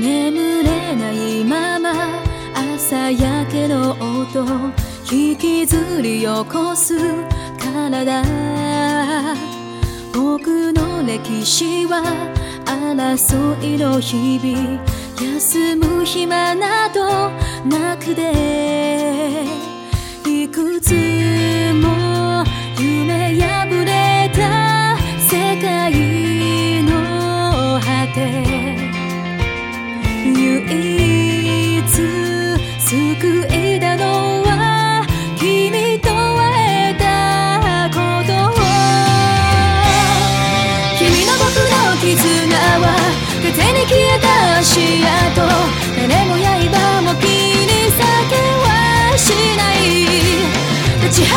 眠れないまま朝焼けの音引きずり起こす体。僕の歴史は争いの日々。休む暇などなくて。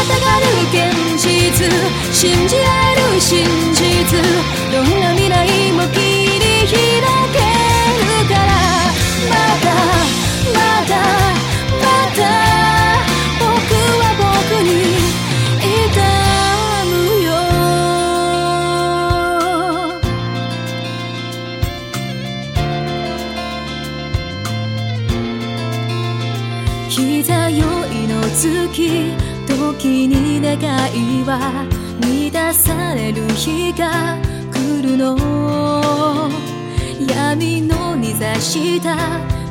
立ちはだかる現実信じ合える真実どんな未来も切り開けるからまだまだまだ僕は僕に痛むよ膝酔いの月時に願いは満たされる日が来るの。闇のにざした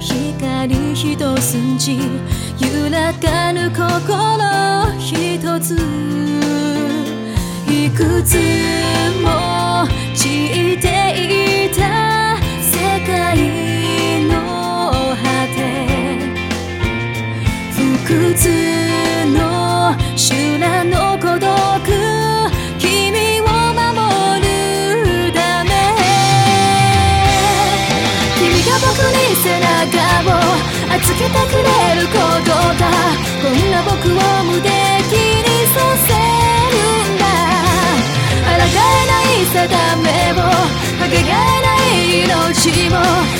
光一筋揺らがぬ心一つ。いくつに背中を預けてくれることだ。こんな僕を無敵にさせるんだ。抗えない定めをかけがえない命も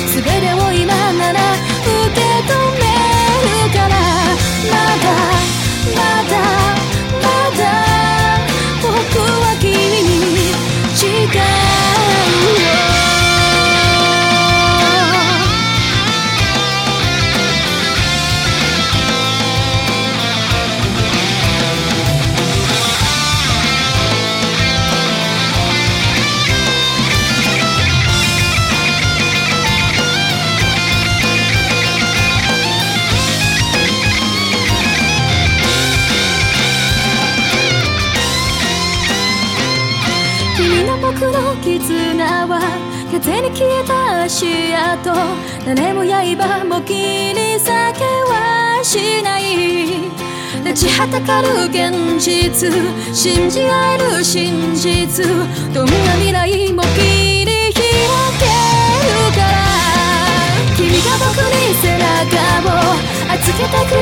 全て風に消えた足跡。誰も刃も気に避けはしない。立ちはだかる現実。信じ合える真実。どんな未来も切り開けるから。君が僕に背中を預けてくれ。